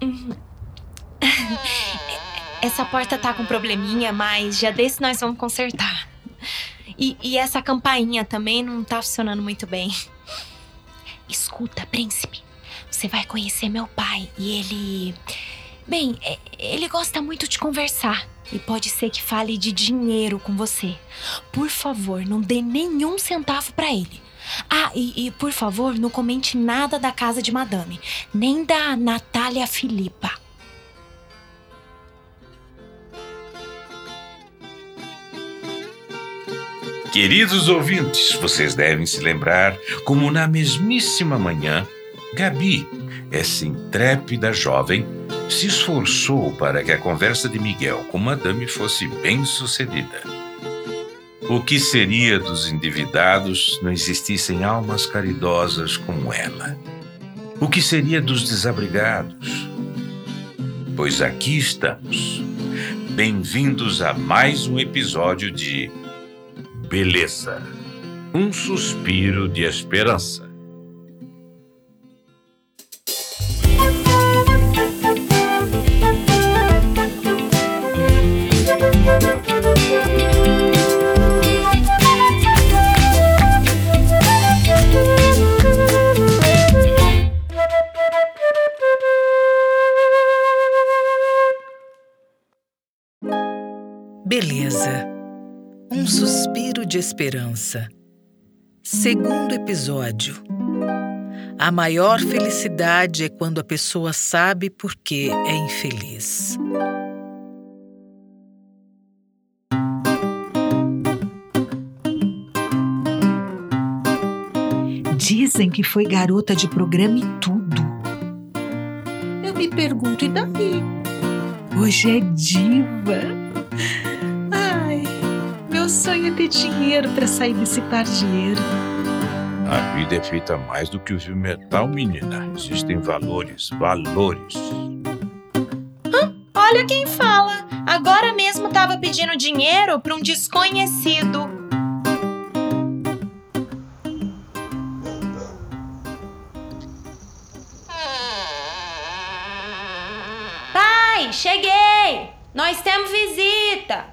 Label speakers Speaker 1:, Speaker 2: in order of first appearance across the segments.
Speaker 1: Essa porta tá com probleminha, mas já desse nós vamos consertar. E, e essa campainha também não tá funcionando muito bem. Escuta, príncipe. Você vai conhecer meu pai e ele. Bem, é, ele gosta muito de conversar. E pode ser que fale de dinheiro com você. Por favor, não dê nenhum centavo para ele. Ah, e, e, por favor, não comente nada da casa de madame, nem da Natália Filipa.
Speaker 2: Queridos ouvintes, vocês devem se lembrar como na mesmíssima manhã, Gabi, essa intrépida jovem, se esforçou para que a conversa de Miguel com Madame fosse bem sucedida. O que seria dos endividados não existissem almas caridosas como ela? O que seria dos desabrigados? Pois aqui estamos. Bem-vindos a mais um episódio de Beleza. Um suspiro de esperança.
Speaker 3: Esperança. Segundo episódio. A maior felicidade é quando a pessoa sabe por que é infeliz. Dizem que foi garota de programa e tudo. Eu me pergunto, e daí? Hoje é diva sonho é ter dinheiro para sair desse pardieiro.
Speaker 2: A vida é feita mais do que o fio metal, menina. Existem valores, valores.
Speaker 1: olha quem fala. Agora mesmo estava pedindo dinheiro para um desconhecido. Pai, cheguei! Nós temos visita!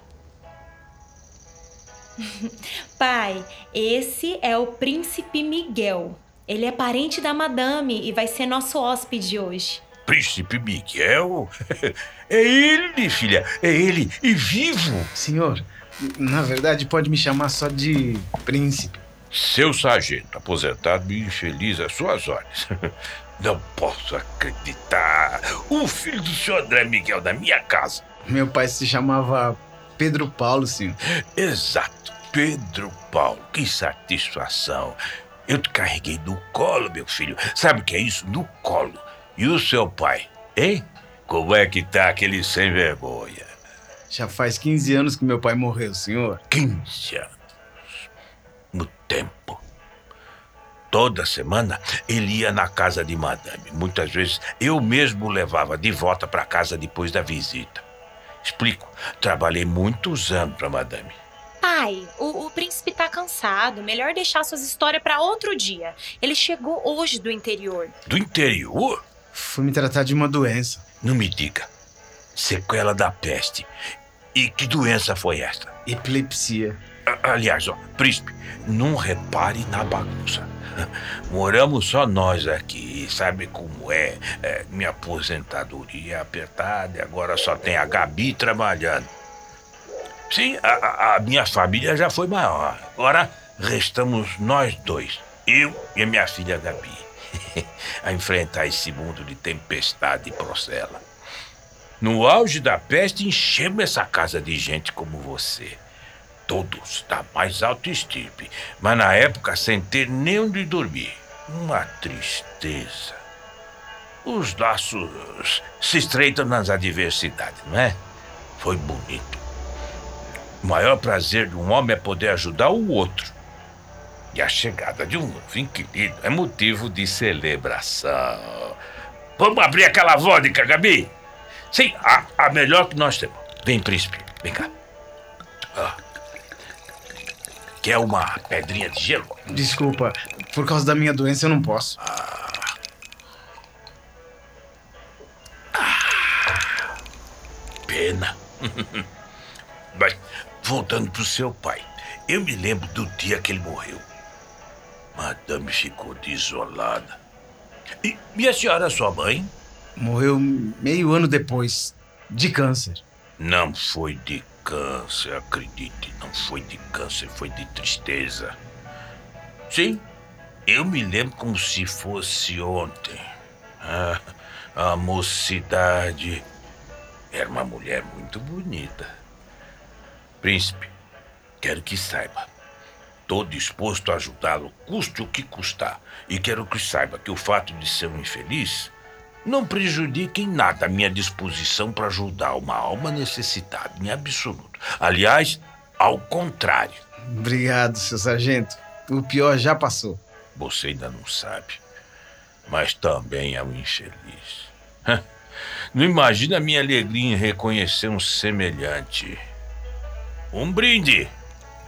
Speaker 1: Pai, esse é o príncipe Miguel. Ele é parente da madame e vai ser nosso hóspede hoje.
Speaker 2: Príncipe Miguel? É ele, filha. É ele. E vivo.
Speaker 4: Senhor, na verdade pode me chamar só de príncipe.
Speaker 2: Seu sargento, aposentado e infeliz às suas ordens. Não posso acreditar. O filho do senhor André Miguel da minha casa.
Speaker 4: Meu pai se chamava Pedro Paulo, senhor.
Speaker 2: Exato, Pedro Paulo. Que satisfação. Eu te carreguei no colo, meu filho. Sabe o que é isso? No colo. E o seu pai, hein? Como é que tá aquele sem vergonha?
Speaker 4: Já faz 15 anos que meu pai morreu, senhor.
Speaker 2: 15 anos. No tempo. Toda semana ele ia na casa de madame. Muitas vezes eu mesmo o levava de volta para casa depois da visita. Explico. Trabalhei muitos anos para madame.
Speaker 1: Pai, o, o, príncipe tá cansado. Melhor deixar suas histórias para outro dia. Ele chegou hoje do interior.
Speaker 2: Do interior?
Speaker 4: Fui me tratar de uma doença.
Speaker 2: Não me diga. Sequela da peste. E que doença foi esta?
Speaker 4: Epilepsia.
Speaker 2: Aliás, ó, príncipe, não repare na bagunça. Moramos só nós aqui, sabe como é? é minha aposentadoria é apertada e agora só tem a Gabi trabalhando. Sim, a, a minha família já foi maior. Agora restamos nós dois, eu e a minha filha Gabi, a enfrentar esse mundo de tempestade e procela. No auge da peste, enchemos essa casa de gente como você todos da mais alta estirpe, mas na época sem ter nem onde dormir. Uma tristeza. Os laços se estreitam nas adversidades, não é? Foi bonito. O maior prazer de um homem é poder ajudar o outro. E a chegada de um novo inquilino é motivo de celebração. Vamos abrir aquela vodka, Gabi? Sim, a, a melhor que nós temos. Vem, príncipe, vem cá. Ah. Quer uma pedrinha de gelo?
Speaker 4: Desculpa, por causa da minha doença eu não posso.
Speaker 2: Ah, pena. Mas, voltando pro seu pai, eu me lembro do dia que ele morreu. Madame ficou desolada. E, e a senhora, sua mãe?
Speaker 4: Morreu meio ano depois, de câncer.
Speaker 2: Não foi de câncer, acredite. Não foi de câncer, foi de tristeza. Sim, eu me lembro como se fosse ontem. Ah, a mocidade. Era uma mulher muito bonita. Príncipe, quero que saiba. Estou disposto a ajudá-lo, custe o que custar. E quero que saiba que o fato de ser um infeliz não prejudica em nada a minha disposição para ajudar uma alma necessitada, em absoluto. Aliás, ao contrário.
Speaker 4: Obrigado, seu sargento. O pior já passou.
Speaker 2: Você ainda não sabe. Mas também é um infeliz. Não imagina a minha alegria em reconhecer um semelhante. Um brinde.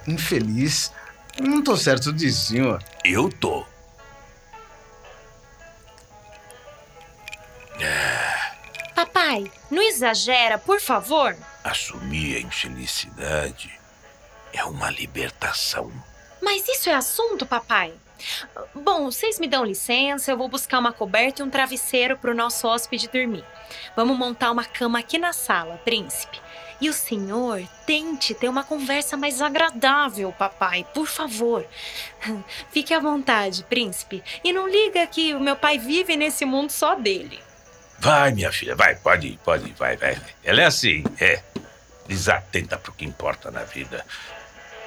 Speaker 4: Infeliz? Não tô certo disso, senhor.
Speaker 2: Eu tô.
Speaker 1: Papai, não exagera, por favor.
Speaker 2: Assumir a infelicidade é uma libertação.
Speaker 1: Mas isso é assunto, papai. Bom, vocês me dão licença, eu vou buscar uma coberta e um travesseiro para o nosso hóspede dormir. Vamos montar uma cama aqui na sala, príncipe. E o senhor tente ter uma conversa mais agradável, papai, por favor. Fique à vontade, príncipe. E não liga que o meu pai vive nesse mundo só dele.
Speaker 2: Vai, minha filha, vai, pode ir, pode ir, vai, vai. Ela é assim, é. Desatenta pro que importa na vida.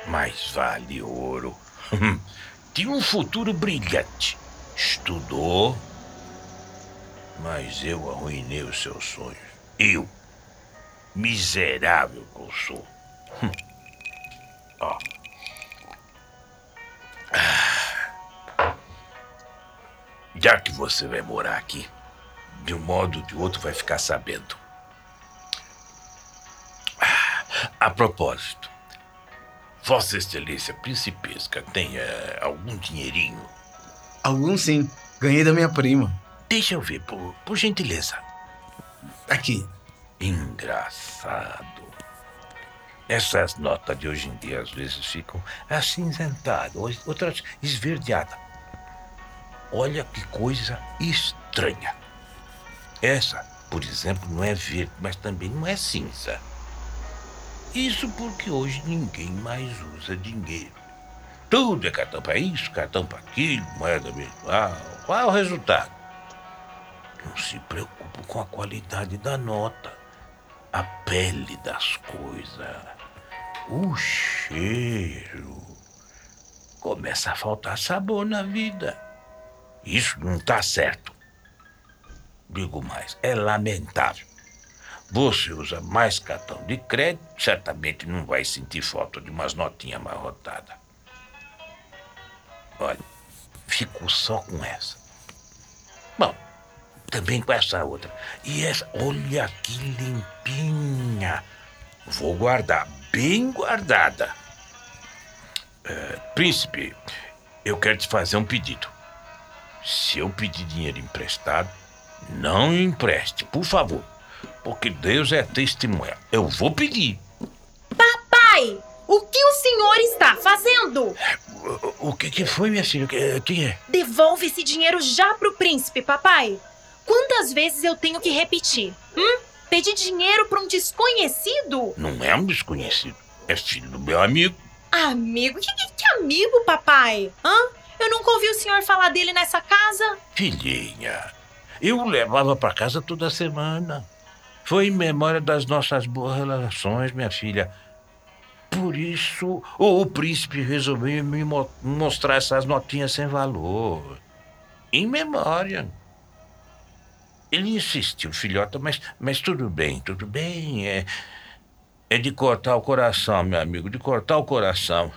Speaker 2: Mas vale ouro. Tinha um futuro brilhante. Estudou, mas eu arruinei os seus sonhos. Eu, miserável que eu sou. Ó. Ah. Já que você vai morar aqui, de um modo ou de outro vai ficar sabendo. Ah, a propósito, Vossa Excelência Principesca tem algum dinheirinho?
Speaker 4: Algum sim. Ganhei da minha prima.
Speaker 2: Deixa eu ver, por, por gentileza.
Speaker 4: Aqui.
Speaker 2: Engraçado. Essas notas de hoje em dia às vezes ficam acinzentadas, outras esverdeadas. Olha que coisa estranha. Essa, por exemplo, não é verde, mas também não é cinza. Isso porque hoje ninguém mais usa dinheiro. Tudo é cartão para isso, cartão para aquilo, moeda virtual. Qual é o resultado? Não se preocupe com a qualidade da nota, a pele das coisas, o cheiro. Começa a faltar sabor na vida. Isso não está certo. Digo mais, é lamentável. Você usa mais cartão de crédito, certamente não vai sentir falta de umas notinhas amarrotadas. Olha, fico só com essa. Bom, também com essa outra. E essa, olha que limpinha. Vou guardar, bem guardada. É, príncipe, eu quero te fazer um pedido. Se eu pedir dinheiro emprestado, não empreste, por favor. Porque Deus é testemunha. Eu vou pedir.
Speaker 1: Papai, o que o senhor está fazendo?
Speaker 2: O, o que, que foi, minha filha? O que, que é?
Speaker 1: Devolve esse dinheiro já pro príncipe, papai. Quantas vezes eu tenho que repetir? Hum? Pedir dinheiro para um desconhecido?
Speaker 2: Não é um desconhecido. É filho do meu amigo.
Speaker 1: Amigo? Que, que, que amigo, papai? Hã? Eu nunca ouvi o senhor falar dele nessa casa.
Speaker 2: Filhinha, eu levava para casa toda semana. Foi em memória das nossas boas relações, minha filha. Por isso, o príncipe resolveu me mo mostrar essas notinhas sem valor. Em memória. Ele insistiu, filhota, mas, mas tudo bem, tudo bem. É, é de cortar o coração, meu amigo, de cortar o coração.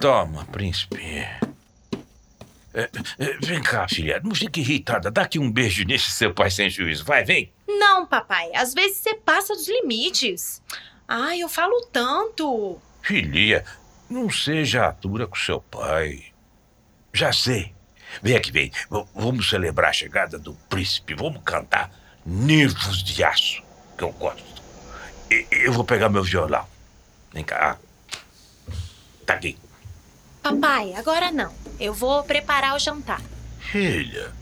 Speaker 2: Toma, príncipe. É, é, vem cá, filha, não fique irritada. Dá aqui um beijo nesse seu pai sem juízo. Vai, vem.
Speaker 1: Não, papai. Às vezes você passa dos limites. Ai, eu falo tanto.
Speaker 2: Filha, não seja atura com seu pai. Já sei. Vem aqui, vem. V vamos celebrar a chegada do príncipe. Vamos cantar Nervos de Aço, que eu gosto. Eu vou pegar meu violão. Vem cá. Tá aqui.
Speaker 1: Papai, agora não. Eu vou preparar o jantar.
Speaker 2: Filha,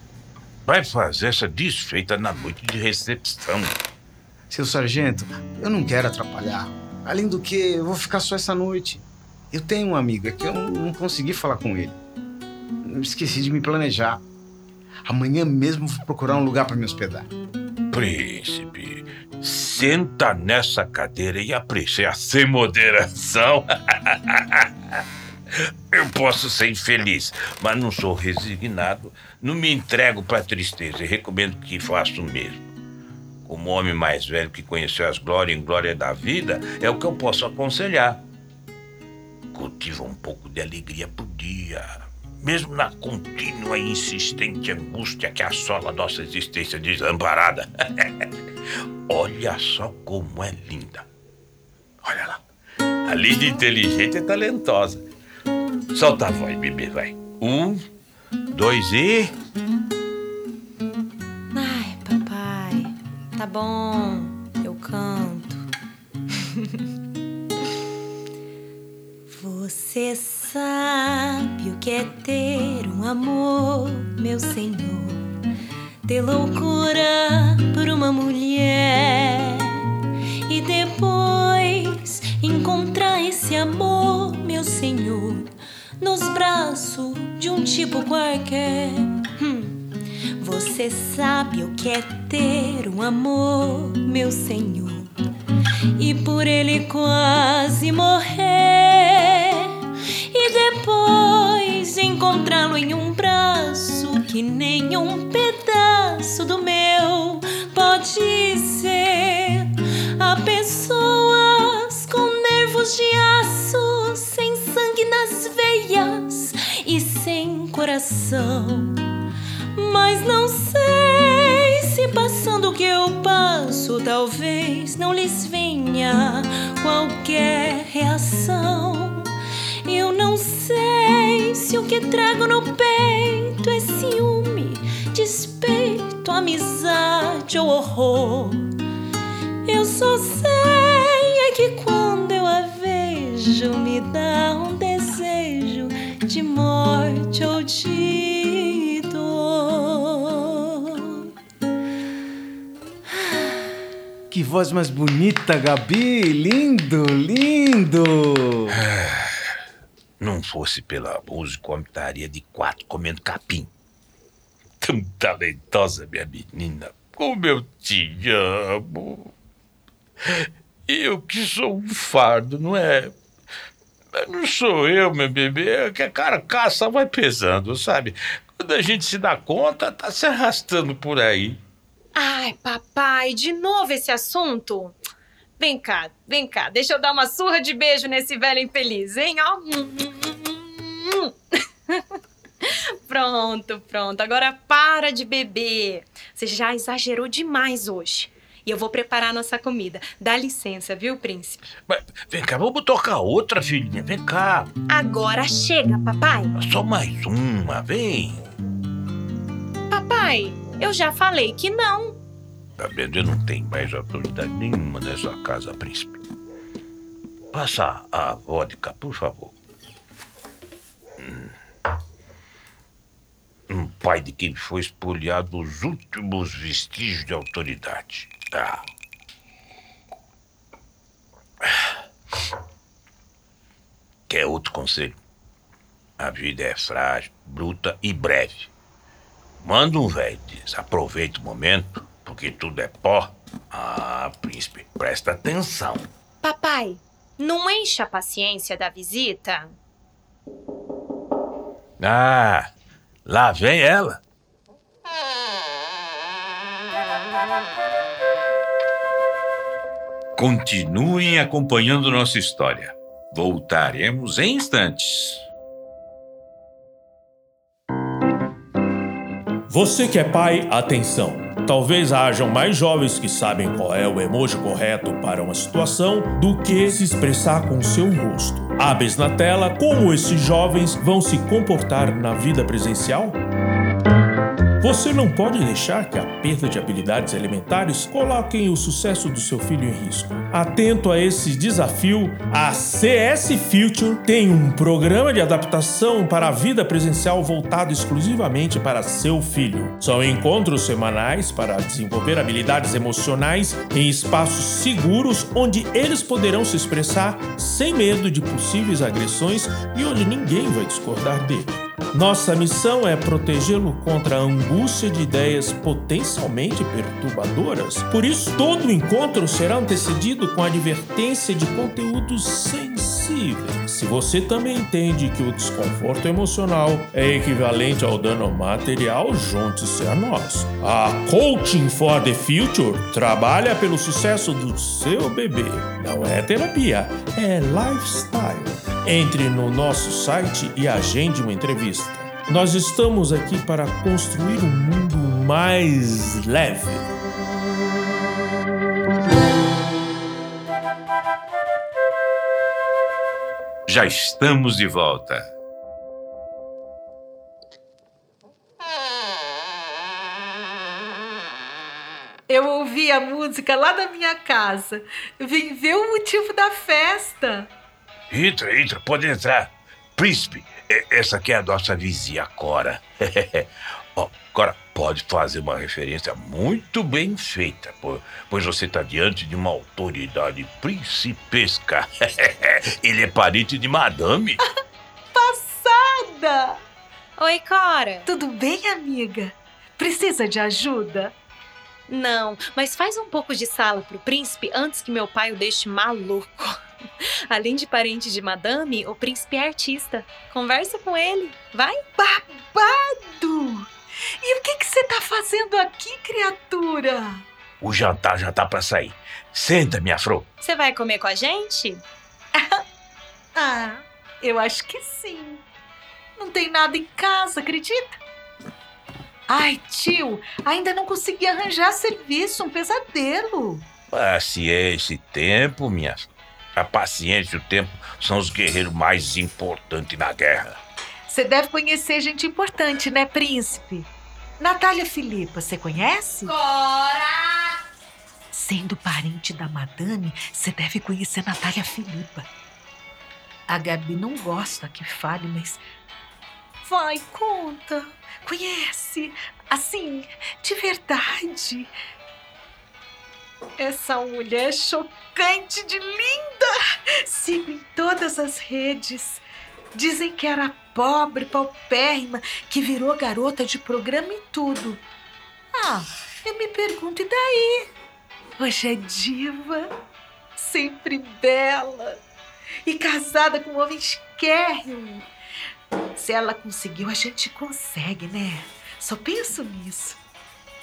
Speaker 2: vai fazer essa desfeita na noite de recepção.
Speaker 4: Seu sargento, eu não quero atrapalhar. Além do que, eu vou ficar só essa noite. Eu tenho um amigo, é que eu não consegui falar com ele. Eu esqueci de me planejar. Amanhã mesmo vou procurar um lugar para me hospedar.
Speaker 2: Príncipe, senta nessa cadeira e aprecia sem moderação. Eu posso ser infeliz, mas não sou resignado, não me entrego para tristeza e recomendo que faça o mesmo. Como homem mais velho que conheceu as glórias e glória da vida, é o que eu posso aconselhar. Cultiva um pouco de alegria por dia, mesmo na contínua e insistente angústia que assola nossa existência desamparada. Olha só como é linda. Olha lá. A Lídia inteligente e talentosa. Solta a voz, bebê, vai. Um, dois e.
Speaker 1: Ai, papai. Tá bom, eu canto. Você sabe o que é ter um amor, meu senhor. Ter loucura por uma mulher e depois encontrar esse amor, meu senhor, nos braços de um tipo qualquer. Hum. Você sabe o que é ter um amor, meu senhor, e por ele quase morrer, e depois encontrá-lo em um braço que nem um pedaço do meu pode ser. Há pessoas coração. Mas não sei se passando o que eu passo, talvez não lhes venha qualquer reação. Eu não sei se o que trago no peito é ciúme, despeito, amizade ou horror. Eu só sei é que quando eu a vejo, me dá um
Speaker 4: Que voz mais bonita, Gabi! Lindo, lindo!
Speaker 2: Não fosse pela música, eu estaria de quatro comendo capim. Tão talentosa, minha menina. Como eu te amo. Eu que sou um fardo, não é? Não sou eu, meu bebê, é que a carcaça vai pesando, sabe? Quando a gente se dá conta, tá se arrastando por aí.
Speaker 1: Ai, papai, de novo esse assunto? Vem cá, vem cá, deixa eu dar uma surra de beijo nesse velho infeliz, hein? Ó. Pronto, pronto. Agora para de beber. Você já exagerou demais hoje. E eu vou preparar nossa comida. Dá licença, viu, príncipe?
Speaker 2: Mas, vem cá, vamos tocar outra, filhinha. Vem cá.
Speaker 1: Agora chega, papai.
Speaker 2: Só mais uma, vem.
Speaker 1: Papai, eu já falei que não.
Speaker 2: Tá vendo? Eu não tenho mais autoridade nenhuma nessa casa, príncipe. Passa a vodka, por favor. Hum. Um pai de quem foi espoliado os últimos vestígios de autoridade. Ah. Quer outro conselho? A vida é frágil, bruta e breve. Manda um velho diz, aproveita o momento, porque tudo é pó. Ah, príncipe, presta atenção.
Speaker 1: Papai, não enche a paciência da visita?
Speaker 2: Ah, lá vem ela. Continuem acompanhando nossa história. Voltaremos em instantes.
Speaker 5: Você que é pai, atenção! Talvez hajam mais jovens que sabem qual é o emoji correto para uma situação do que se expressar com seu rosto. Hábeis na tela como esses jovens vão se comportar na vida presencial? Você não pode deixar que a perda de habilidades elementares coloquem o sucesso do seu filho em risco. Atento a esse desafio, a CS Future tem um programa de adaptação para a vida presencial voltado exclusivamente para seu filho. São encontros semanais para desenvolver habilidades emocionais em espaços seguros onde eles poderão se expressar sem medo de possíveis agressões e onde ninguém vai discordar dele. Nossa missão é protegê-lo contra a angústia de ideias potencialmente perturbadoras. Por isso, todo encontro será antecedido com advertência de conteúdos sensíveis. Se você também entende que o desconforto emocional é equivalente ao dano material, junte-se a nós. A Coaching for the Future trabalha pelo sucesso do seu bebê. Não é terapia, é lifestyle. Entre no nosso site e agende uma entrevista. Nós estamos aqui para construir um mundo mais leve.
Speaker 2: Já estamos de volta.
Speaker 6: Eu ouvi a música lá da minha casa. Vim ver o motivo da festa.
Speaker 2: Entra, entra, pode entrar. Príncipe, e- essa aqui é a nossa vizinha Cora. Ó, Cora, pode fazer uma referência muito bem feita, po- pois você está diante de uma autoridade principesca. Ele é parente de madame.
Speaker 6: Passada!
Speaker 1: Oi, Cora.
Speaker 6: Tudo bem, amiga? Precisa de ajuda?
Speaker 1: Não, mas faz um pouco de sala pro príncipe antes que meu pai o deixe maluco. Além de parente de madame, o príncipe é artista. Conversa com ele, vai?
Speaker 6: Babado! E o que que você tá fazendo aqui, criatura?
Speaker 2: O jantar já tá para sair. Senta, minha fro.
Speaker 1: Você vai comer com a gente?
Speaker 6: Ah, eu acho que sim. Não tem nada em casa, acredita? Ai, tio, ainda não consegui arranjar serviço, um pesadelo.
Speaker 2: Paciência e tempo, minha. A paciência e o tempo são os guerreiros mais importantes na guerra.
Speaker 6: Você deve conhecer gente importante, né, príncipe? Natália Filipa, você conhece?
Speaker 1: Cora!
Speaker 6: Sendo parente da madame, você deve conhecer Natália Filipa. A Gabi não gosta que fale, mas. Vai, conta. Conhece. Assim, de verdade. Essa mulher é chocante de linda. Sigo em todas as redes. Dizem que era pobre, paupérrima, que virou garota de programa e tudo. Ah, eu me pergunto, e daí? Hoje é diva, sempre bela e casada com um homem esquérrimo. Se ela conseguiu, a gente consegue, né? Só penso nisso.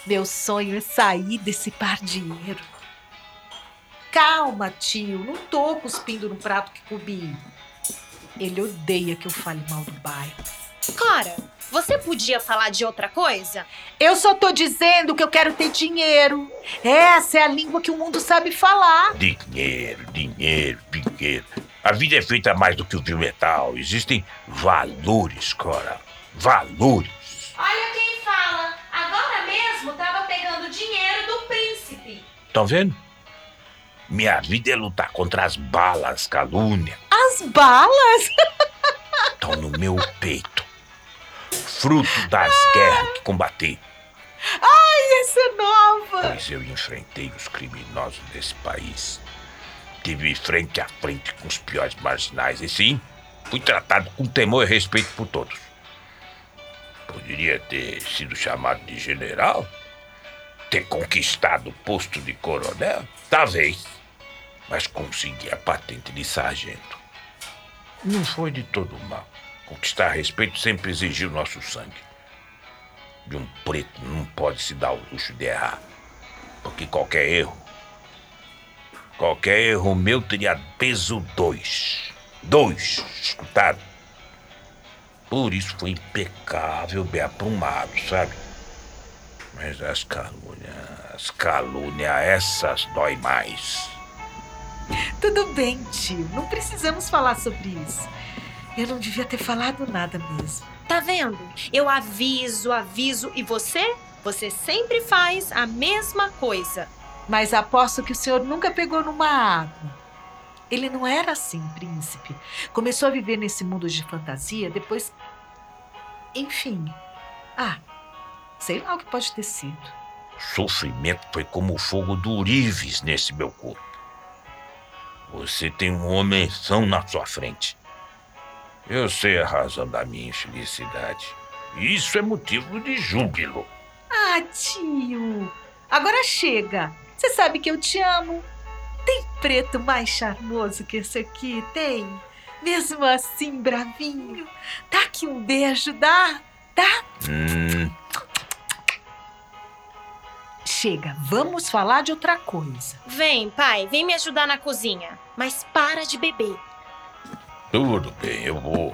Speaker 6: Meu sonho é sair desse pardieiro. Calma, tio, não tô cuspindo no prato que comi. Ele odeia que eu fale mal do bairro.
Speaker 1: Cora, você podia falar de outra coisa?
Speaker 6: Eu só tô dizendo que eu quero ter dinheiro. Essa é a língua que o mundo sabe falar.
Speaker 2: Dinheiro, dinheiro, dinheiro. A vida é feita mais do que o viu metal. Existem valores, Cora. Valores.
Speaker 1: Olha quem fala. Agora mesmo tava pegando dinheiro do príncipe.
Speaker 2: Estão vendo? Minha vida é lutar contra as balas, calúnia.
Speaker 6: As balas?
Speaker 2: Estão no meu peito. Fruto das guerras que combati.
Speaker 6: Essa é nova.
Speaker 2: Pois eu enfrentei os criminosos desse país. Tive frente a frente com os piores marginais. E sim, fui tratado com temor e respeito por todos. Poderia ter sido chamado de general? Ter conquistado o posto de coronel? Talvez. Mas consegui a patente de sargento. Não foi de todo mal. Conquistar respeito sempre exigiu nosso sangue. De um preto não pode se dar o luxo de errar. Porque qualquer erro. Qualquer erro meu teria peso dois. Dois, escutado? Por isso foi impecável, bem aprumado, sabe? Mas as calúnias, as calúnias, essas dói mais.
Speaker 6: Tudo bem, tio. Não precisamos falar sobre isso. Eu não devia ter falado nada mesmo.
Speaker 1: Tá vendo? Eu aviso, aviso e você? Você sempre faz a mesma coisa.
Speaker 6: Mas aposto que o senhor nunca pegou numa água. Ele não era assim, príncipe. Começou a viver nesse mundo de fantasia depois. Enfim. Ah, sei lá o que pode ter sido.
Speaker 2: Sofrimento foi como o fogo do Urives nesse meu corpo. Você tem um homenzão na sua frente. Eu sei a razão da minha infelicidade. Isso é motivo de júbilo.
Speaker 6: Ah, tio! Agora chega! Você sabe que eu te amo. Tem preto mais charmoso que esse aqui? Tem? Mesmo assim, bravinho? Dá aqui um beijo, dá? Dá?
Speaker 2: Hum,
Speaker 6: Chega, vamos falar de outra coisa.
Speaker 1: Vem, pai, vem me ajudar na cozinha. Mas para de beber.
Speaker 2: tudo bem, eu vou.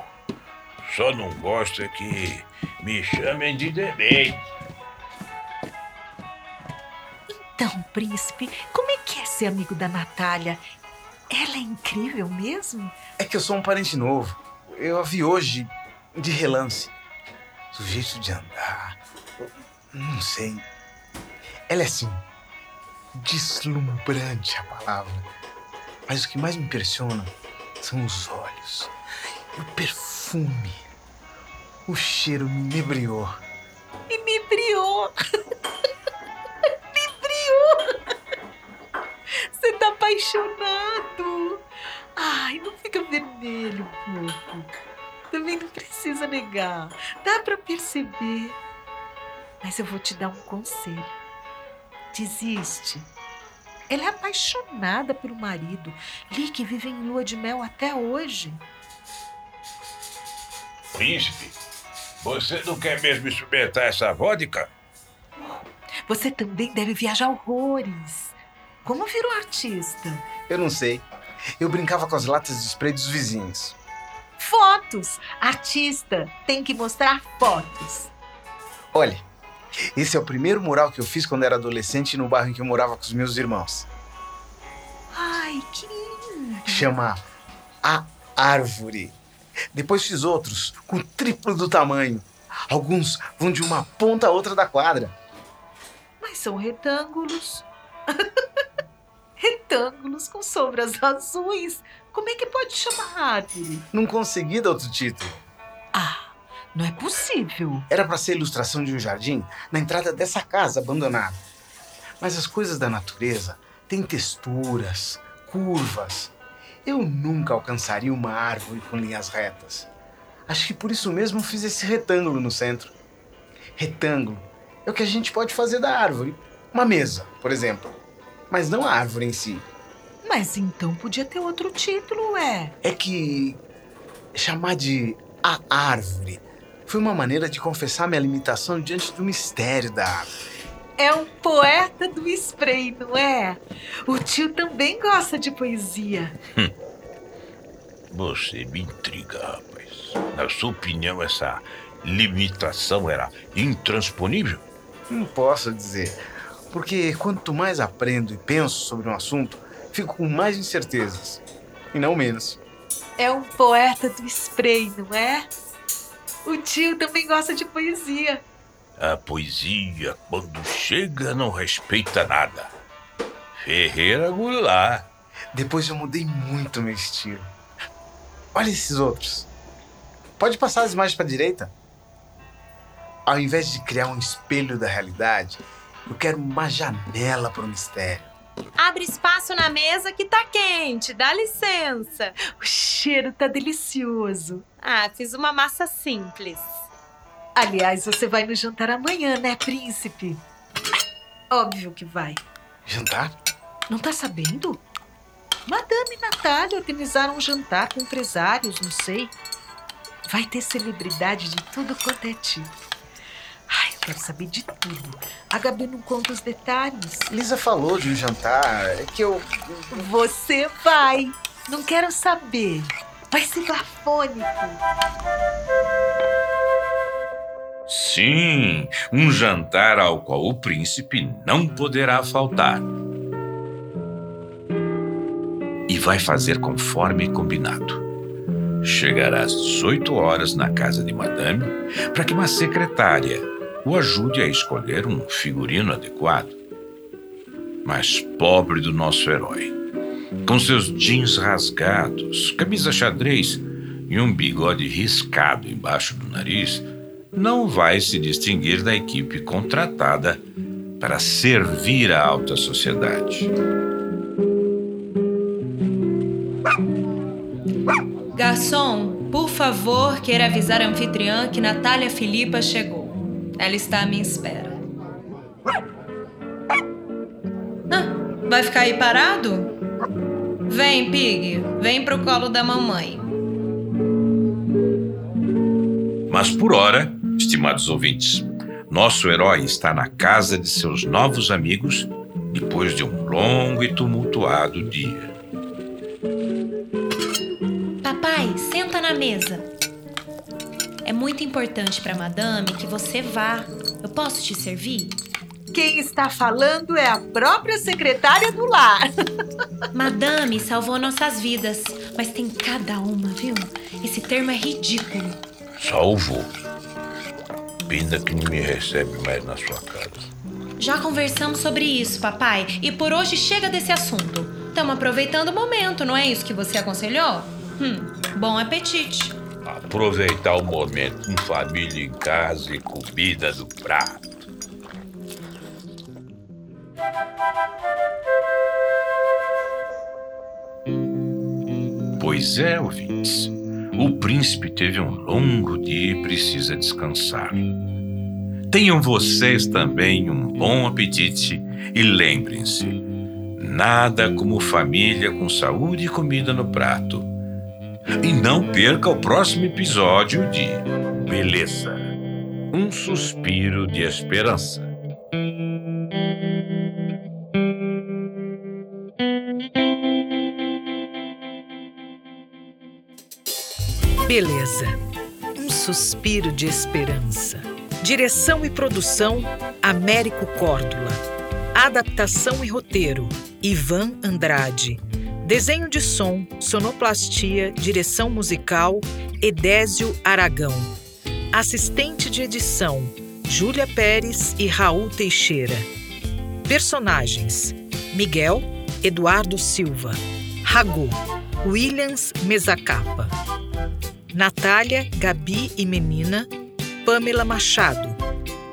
Speaker 2: Só não gosto é que me chamem de Debate.
Speaker 6: Então, príncipe, como é que é ser amigo da Natália? Ela é incrível mesmo?
Speaker 4: É que eu sou um parente novo. Eu a vi hoje de relance. O jeito de andar. Não sei. Ela é assim. Deslumbrante a palavra. Mas o que mais me impressiona são os olhos. O perfume. O cheiro me inebriou.
Speaker 6: Inebriou! Inebriou! Você tá apaixonado! Ai, não fica vermelho, pouco. Também não precisa negar. Dá pra perceber. Mas eu vou te dar um conselho. Desiste. Ela é apaixonada pelo marido. Li que vive em lua de mel até hoje.
Speaker 2: Príncipe, você não quer mesmo experimentar essa vodka?
Speaker 6: Você também deve viajar horrores. Como virou artista?
Speaker 4: Eu não sei. Eu brincava com as latas de spray dos vizinhos.
Speaker 6: Fotos! Artista tem que mostrar fotos.
Speaker 4: Olha, esse é o primeiro mural que eu fiz quando era adolescente no bairro em que eu morava com os meus irmãos.
Speaker 6: Ai, que lindo!
Speaker 4: Chama A Árvore. Depois fiz outros com o triplo do tamanho. Alguns vão de uma ponta a outra da quadra.
Speaker 6: Mas são retângulos. retângulos com sombras azuis. Como é que pode chamar árvore?
Speaker 4: Não consegui dar outro título.
Speaker 6: Não é possível.
Speaker 4: Era para ser ilustração de um jardim na entrada dessa casa abandonada. Mas as coisas da natureza têm texturas, curvas. Eu nunca alcançaria uma árvore com linhas retas. Acho que por isso mesmo fiz esse retângulo no centro. Retângulo é o que a gente pode fazer da árvore. Uma mesa, por exemplo. Mas não a árvore em si.
Speaker 6: Mas então podia ter outro título, é.
Speaker 4: É que chamar de a árvore foi uma maneira de confessar minha limitação diante do mistério da árvore.
Speaker 6: É um poeta do spray, não é? O tio também gosta de poesia.
Speaker 2: Você me intriga, rapaz. Na sua opinião, essa limitação era intransponível?
Speaker 4: Não posso dizer. Porque quanto mais aprendo e penso sobre um assunto, fico com mais incertezas. E não menos.
Speaker 6: É um poeta do spray, não é? O tio também gosta de poesia.
Speaker 2: A poesia, quando chega, não respeita nada. Ferreira Goulart.
Speaker 4: Depois eu mudei muito meu estilo. Olha esses outros. Pode passar as imagens para a direita. Ao invés de criar um espelho da realidade, eu quero uma janela para o mistério.
Speaker 1: Abre espaço na mesa que tá quente, dá licença.
Speaker 6: O cheiro tá delicioso.
Speaker 1: Ah, fiz uma massa simples.
Speaker 6: Aliás, você vai no jantar amanhã, né, príncipe? Óbvio que vai.
Speaker 4: Jantar?
Speaker 6: Não tá sabendo? Madame e Natália organizaram um jantar com empresários, não sei. Vai ter celebridade de tudo quanto é tipo. Ai, eu quero saber de tudo. A Gabi não conta os detalhes.
Speaker 4: Lisa falou de um jantar. É que eu.
Speaker 6: Você vai. Não quero saber. Vai ser bafônico.
Speaker 2: Sim, um jantar ao qual o príncipe não poderá faltar. E vai fazer conforme combinado. chegará às 18 horas na casa de madame para que uma secretária o ajude a escolher um figurino adequado. Mas pobre do nosso herói, com seus jeans rasgados, camisa xadrez e um bigode riscado embaixo do nariz, não vai se distinguir da equipe contratada para servir a alta sociedade.
Speaker 7: Garçom, por favor, queira avisar a anfitriã que Natália Filipa chegou. Ela está à minha espera. Ah, vai ficar aí parado? Vem, Pig, vem pro colo da mamãe.
Speaker 2: Mas por hora, estimados ouvintes, nosso herói está na casa de seus novos amigos depois de um longo e tumultuado dia.
Speaker 1: Papai, senta na mesa. É muito importante para madame que você vá. Eu posso te servir?
Speaker 8: Quem está falando é a própria secretária do lar.
Speaker 1: Madame salvou nossas vidas, mas tem cada uma, viu? Esse termo é ridículo.
Speaker 2: Salvo. Pena que não me recebe mais na sua casa.
Speaker 1: Já conversamos sobre isso, papai, e por hoje chega desse assunto. Estamos aproveitando o momento, não é isso que você aconselhou? Hum, bom apetite.
Speaker 2: Aproveitar o momento com família em casa e comida do prato. Pois é, ouvintes. O príncipe teve um longo dia e precisa descansar. Tenham vocês também um bom apetite e lembrem-se: nada como família com saúde e comida no prato. E não perca o próximo episódio de Beleza Um Suspiro de Esperança.
Speaker 6: Beleza. Um suspiro de esperança. Direção e produção: Américo Córdula. Adaptação e roteiro: Ivan Andrade. Desenho de som, sonoplastia, direção musical: Edésio Aragão. Assistente de edição: Júlia Pérez e Raul Teixeira. Personagens: Miguel, Eduardo Silva, Ragu, Williams Mezacapa. Natália, Gabi e Menina, Pamela Machado.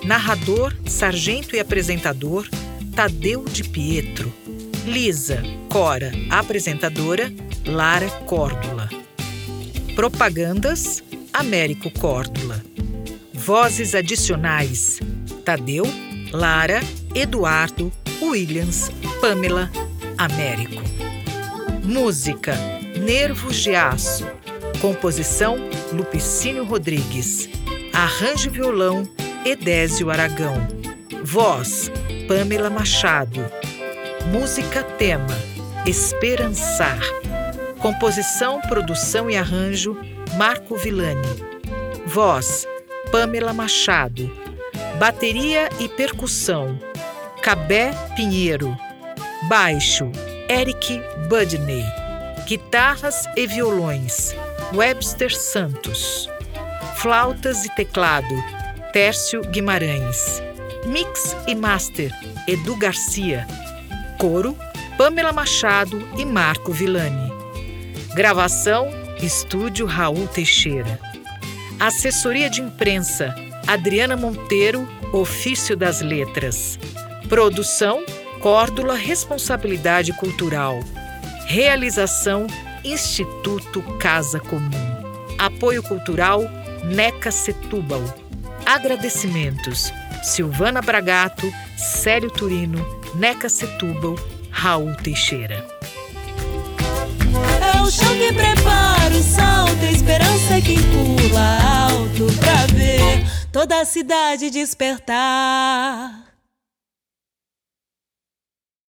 Speaker 6: Narrador, sargento e apresentador, Tadeu de Pietro. Lisa, Cora, apresentadora, Lara Córdula. Propagandas, Américo Córdula. Vozes adicionais, Tadeu, Lara, Eduardo, Williams, Pamela, Américo. Música, Nervos de Aço. Composição, Lupicínio Rodrigues. Arranjo violão, Edésio Aragão. Voz, Pamela Machado. Música tema, Esperançar. Composição, produção e arranjo, Marco Villani. Voz, Pamela Machado. Bateria e percussão, Cabé Pinheiro. Baixo, Eric Budney. Guitarras e violões, Webster Santos. Flautas e teclado, Tércio Guimarães. Mix e master, Edu Garcia. Coro, Pamela Machado e Marco Villani. Gravação, Estúdio Raul Teixeira. Assessoria de imprensa, Adriana Monteiro, Ofício das Letras. Produção, Córdula Responsabilidade Cultural. Realização, Instituto Casa Comum. Apoio Cultural, Neca Setúbal. Agradecimentos, Silvana Bragato, Célio Turino, Neca Setúbal, Raul Teixeira.
Speaker 9: É o chão que prepara o salto, a esperança que pula alto pra ver toda a cidade despertar.